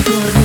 Good.